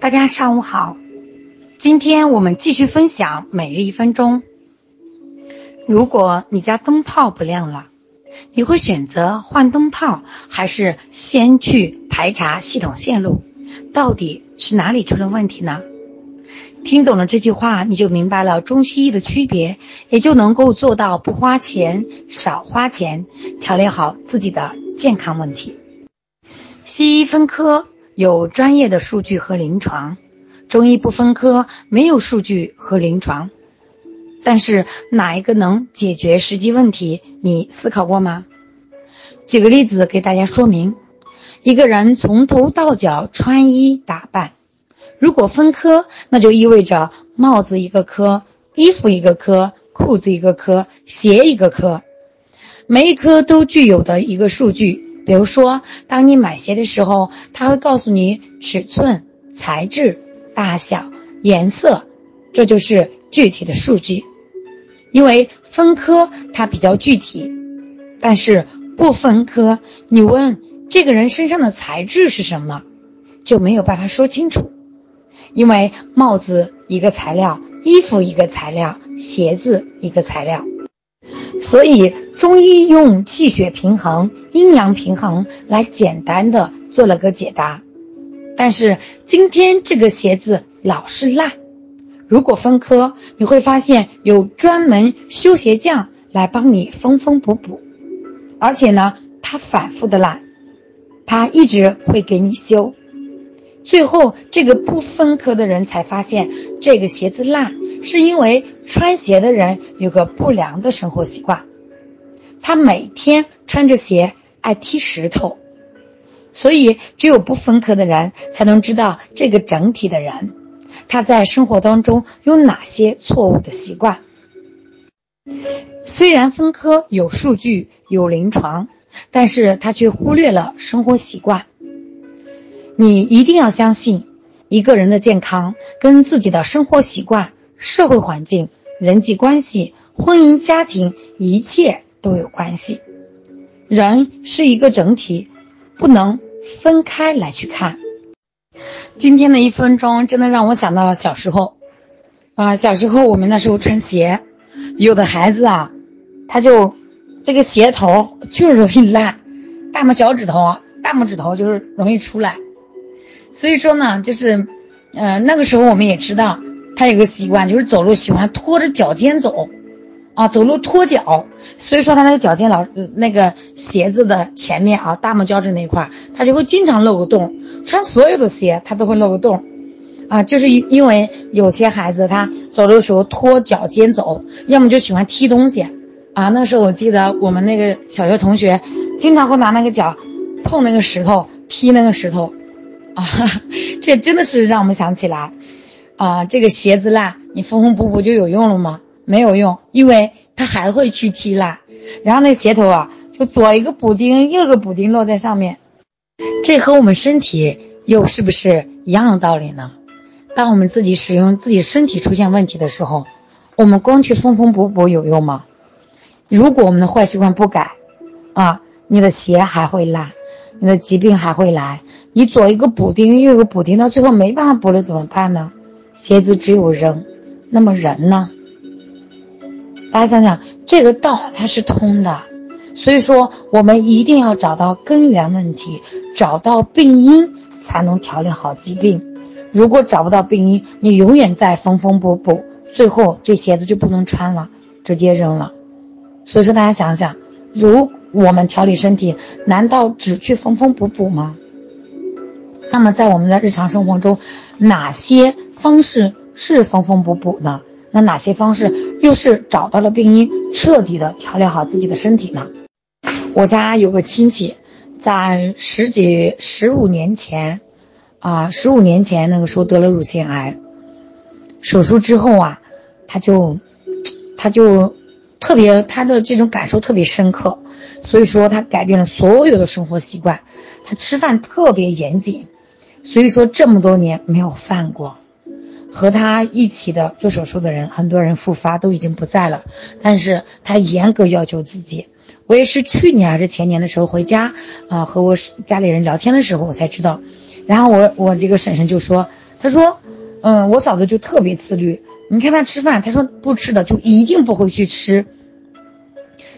大家上午好，今天我们继续分享每日一分钟。如果你家灯泡不亮了，你会选择换灯泡，还是先去排查系统线路，到底是哪里出了问题呢？听懂了这句话，你就明白了中西医的区别，也就能够做到不花钱、少花钱，调理好自己的健康问题。西医分科。有专业的数据和临床，中医不分科，没有数据和临床。但是哪一个能解决实际问题？你思考过吗？举个例子给大家说明：一个人从头到脚穿衣打扮，如果分科，那就意味着帽子一个科，衣服一个科，裤子一个科，鞋一个科，每一科都具有的一个数据。比如说，当你买鞋的时候，他会告诉你尺寸、材质、大小、颜色，这就是具体的数据。因为分科它比较具体，但是不分科，你问这个人身上的材质是什么，就没有办法说清楚。因为帽子一个材料，衣服一个材料，鞋子一个材料。所以中医用气血平衡、阴阳平衡来简单的做了个解答。但是今天这个鞋子老是烂，如果分科，你会发现有专门修鞋匠来帮你缝缝补补，而且呢，他反复的烂，他一直会给你修。最后这个不分科的人才发现，这个鞋子烂。是因为穿鞋的人有个不良的生活习惯，他每天穿着鞋爱踢石头，所以只有不分科的人才能知道这个整体的人他在生活当中有哪些错误的习惯。虽然分科有数据有临床，但是他却忽略了生活习惯。你一定要相信，一个人的健康跟自己的生活习惯。社会环境、人际关系、婚姻家庭，一切都有关系。人是一个整体，不能分开来去看。今天的一分钟真的让我想到了小时候啊，小时候我们那时候穿鞋，有的孩子啊，他就这个鞋头就是容易烂，大拇小指头、大拇指头就是容易出来。所以说呢，就是嗯，那个时候我们也知道。他有个习惯，就是走路喜欢拖着脚尖走，啊，走路拖脚，所以说他那个脚尖老那个鞋子的前面啊，大拇脚趾那块，他就会经常漏个洞。穿所有的鞋他都会漏个洞，啊，就是因因为有些孩子他走路的时候拖脚尖走，要么就喜欢踢东西，啊，那时候我记得我们那个小学同学经常会拿那个脚碰那个石头，踢那个石头，啊，这真的是让我们想起来。啊，这个鞋子烂，你缝缝补补就有用了吗？没有用，因为它还会去踢烂，然后那鞋头啊，就左一个补丁，右一个补丁落在上面。这和我们身体又是不是一样的道理呢？当我们自己使用自己身体出现问题的时候，我们光去缝缝补补有用吗？如果我们的坏习惯不改，啊，你的鞋还会烂，你的疾病还会来。你左一个补丁，右一个补丁，到最后没办法补了怎么办呢？鞋子只有扔，那么人呢？大家想想，这个道它是通的，所以说我们一定要找到根源问题，找到病因，才能调理好疾病。如果找不到病因，你永远在缝缝补补，最后这鞋子就不能穿了，直接扔了。所以说，大家想想，如我们调理身体，难道只去缝缝补补吗？那么在我们的日常生活中，哪些？方式是缝缝补补呢，那哪些方式又是找到了病因，彻底的调理好自己的身体呢？我家有个亲戚，在十几十五年前，啊，十五年前那个时候得了乳腺癌，手术之后啊，他就，他就特别他的这种感受特别深刻，所以说他改变了所有的生活习惯，他吃饭特别严谨，所以说这么多年没有犯过。和他一起的做手术的人，很多人复发都已经不在了，但是他严格要求自己。我也是去年还是前年的时候回家啊，和我家里人聊天的时候，我才知道。然后我我这个婶婶就说，他说，嗯，我嫂子就特别自律。你看她吃饭，她说不吃的就一定不会去吃。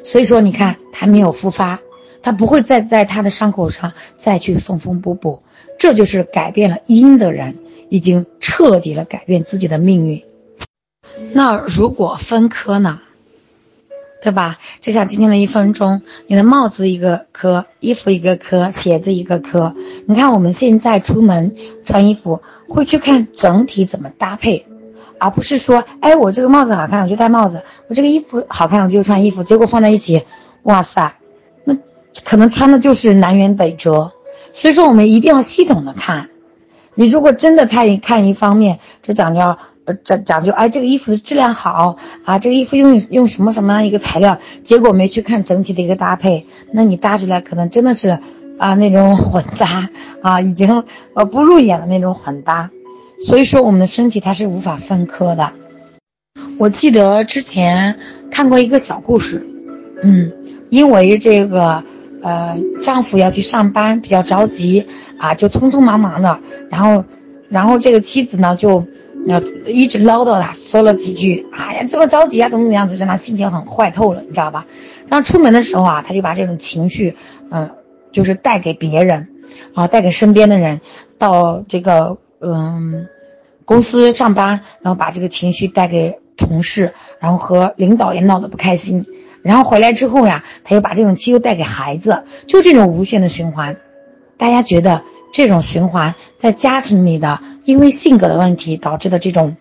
所以说，你看她没有复发，她不会再在她的伤口上再去缝缝补补。这就是改变了因的人，已经彻底的改变自己的命运。那如果分科呢？对吧？就像今天的一分钟，你的帽子一个科，衣服一个科，鞋子一个科。你看我们现在出门穿衣服，会去看整体怎么搭配，而不是说，哎，我这个帽子好看，我就戴帽子；我这个衣服好看，我就穿衣服。结果放在一起，哇塞，那可能穿的就是南辕北辙。所以说，我们一定要系统的看。你如果真的看一看一方面，就讲究。呃，讲讲究，哎，这个衣服的质量好啊，这个衣服用用什么什么样一个材料？结果没去看整体的一个搭配，那你搭出来可能真的是啊那种混搭啊，已经呃不入眼的那种混搭。所以说，我们的身体它是无法分科的。我记得之前看过一个小故事，嗯，因为这个呃丈夫要去上班，比较着急啊，就匆匆忙忙的，然后然后这个妻子呢就。要一直唠叨他，说了几句，哎呀，这么着急啊，怎么怎么样子，让他心情很坏透了，你知道吧？当出门的时候啊，他就把这种情绪，嗯，就是带给别人，啊，带给身边的人，到这个嗯公司上班，然后把这个情绪带给同事，然后和领导也闹得不开心，然后回来之后呀，他又把这种气又带给孩子，就这种无限的循环。大家觉得这种循环在家庭里的？因为性格的问题导致的这种，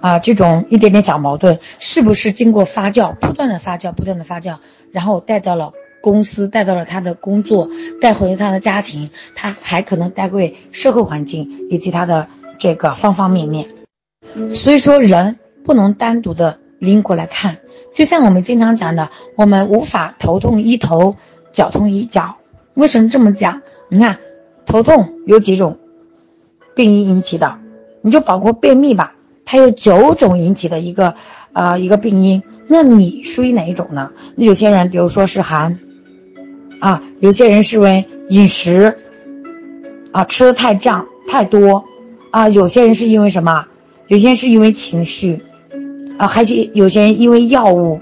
啊，这种一点点小矛盾，是不是经过发酵，不断的发酵，不断的发酵，然后带到了公司，带到了他的工作，带回了他的家庭，他还可能带回社会环境以及他的这个方方面面。所以说，人不能单独的拎过来看，就像我们经常讲的，我们无法头痛医头，脚痛医脚。为什么这么讲？你看，头痛有几种？病因引起的，你就包括便秘吧，它有九种引起的一个呃一个病因，那你属于哪一种呢？那有些人，比如说是寒，啊，有些人是因为饮食，啊，吃的太胀太多，啊，有些人是因为什么？有些人是因为情绪，啊，还是有些人因为药物，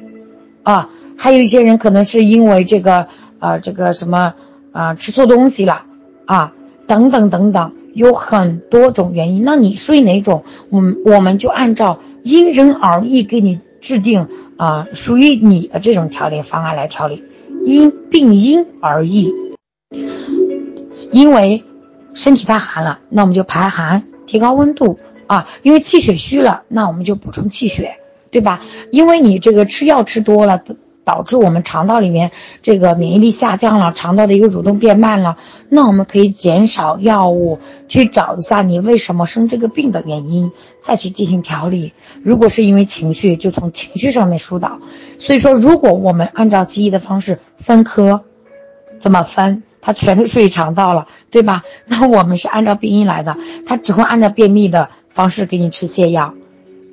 啊，还有一些人可能是因为这个呃这个什么啊吃错东西了，啊，等等等等。有很多种原因，那你属于哪种？我们我们就按照因人而异给你制定啊，属于你的这种调理方案来调理，因病因而异。因为身体太寒了，那我们就排寒，提高温度啊。因为气血虚了，那我们就补充气血，对吧？因为你这个吃药吃多了。导致我们肠道里面这个免疫力下降了，肠道的一个蠕动变慢了。那我们可以减少药物，去找一下你为什么生这个病的原因，再去进行调理。如果是因为情绪，就从情绪上面疏导。所以说，如果我们按照西医的方式分科，怎么分？它全都属于肠道了，对吧？那我们是按照病因来的，它只会按照便秘的方式给你吃泻药，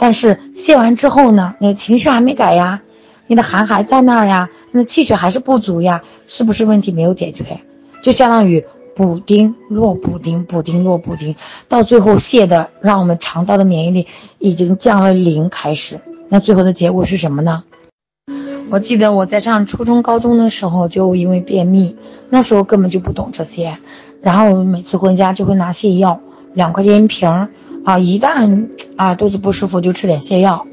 但是泻完之后呢，你的情绪还没改呀。你的寒还在那儿呀，那气血还是不足呀，是不是问题没有解决？就相当于补丁落补丁，补丁落补丁，到最后泻的让我们肠道的免疫力已经降了零开始，那最后的结果是什么呢？我记得我在上初中、高中的时候就因为便秘，那时候根本就不懂这些，然后每次回家就会拿泻药，两块钱一瓶儿啊，一旦啊肚子不舒服就吃点泻药。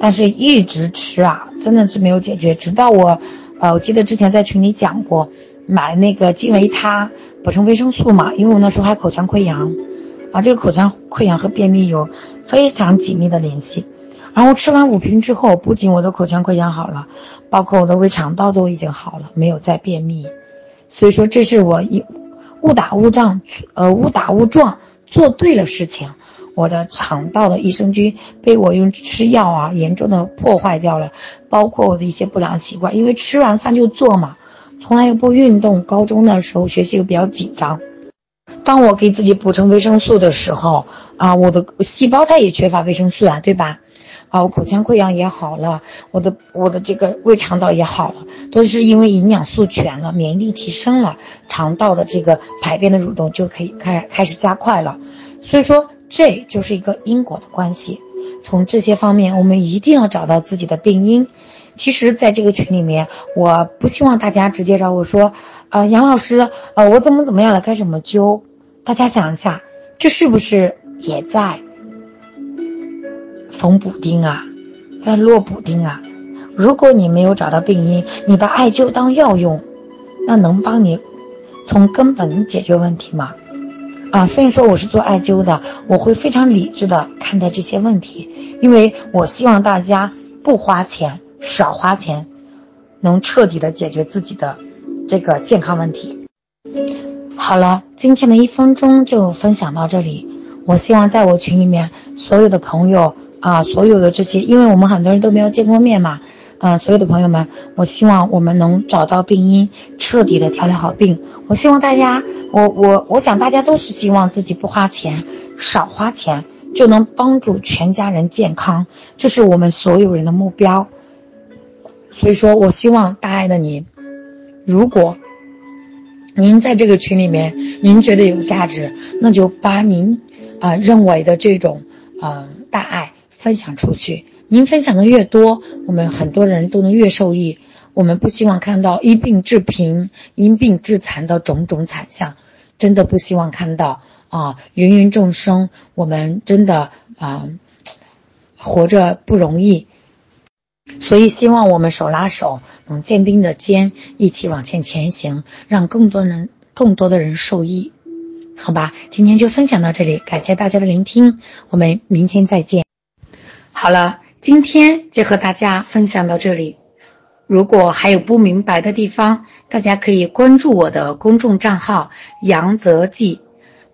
但是一直吃啊，真的是没有解决。直到我，呃，我记得之前在群里讲过，买那个金维他补充维生素嘛，因为我那时候还口腔溃疡，啊，这个口腔溃疡和便秘有非常紧密的联系。然后吃完五瓶之后，不仅我的口腔溃疡好了，包括我的胃肠道都已经好了，没有再便秘。所以说，这是我一误打误撞，呃，误打误撞做对了事情。我的肠道的益生菌被我用吃药啊严重的破坏掉了，包括我的一些不良习惯，因为吃完饭就做嘛，从来又不运动。高中的时候学习又比较紧张，当我给自己补充维生素的时候啊，我的细胞它也缺乏维生素啊，对吧？啊，我口腔溃疡也好了，我的我的这个胃肠道也好了，都是因为营养素全了，免疫力提升了，肠道的这个排便的蠕动就可以开开始加快了。所以说，这就是一个因果的关系。从这些方面，我们一定要找到自己的病因。其实，在这个群里面，我不希望大家直接找我说：“啊，杨老师，呃，我怎么怎么样了，该怎么灸？”大家想一下，这是不是也在缝补丁啊，在落补丁啊？如果你没有找到病因，你把艾灸当药用，那能帮你从根本解决问题吗？啊，虽然说我是做艾灸的，我会非常理智的看待这些问题，因为我希望大家不花钱，少花钱，能彻底的解决自己的这个健康问题。好了，今天的一分钟就分享到这里。我希望在我群里面所有的朋友啊，所有的这些，因为我们很多人都没有见过面嘛。嗯，所有的朋友们，我希望我们能找到病因，彻底的调理好病。我希望大家，我我我想大家都是希望自己不花钱，少花钱就能帮助全家人健康，这是我们所有人的目标。所以说我希望大爱的您，如果您在这个群里面，您觉得有价值，那就把您啊认为的这种啊大爱分享出去。您分享的越多，我们很多人都能越受益。我们不希望看到因病致贫、因病致残的种种惨象，真的不希望看到啊！芸芸众生，我们真的啊，活着不容易，所以希望我们手拉手，能肩并着肩，一起往前前行，让更多人、更多的人受益。好吧，今天就分享到这里，感谢大家的聆听，我们明天再见。好了。今天就和大家分享到这里。如果还有不明白的地方，大家可以关注我的公众账号“杨泽记”，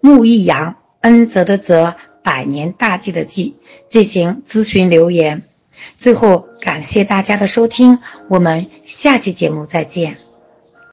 木易杨，恩泽的泽，百年大计的计，进行咨询留言。最后，感谢大家的收听，我们下期节目再见。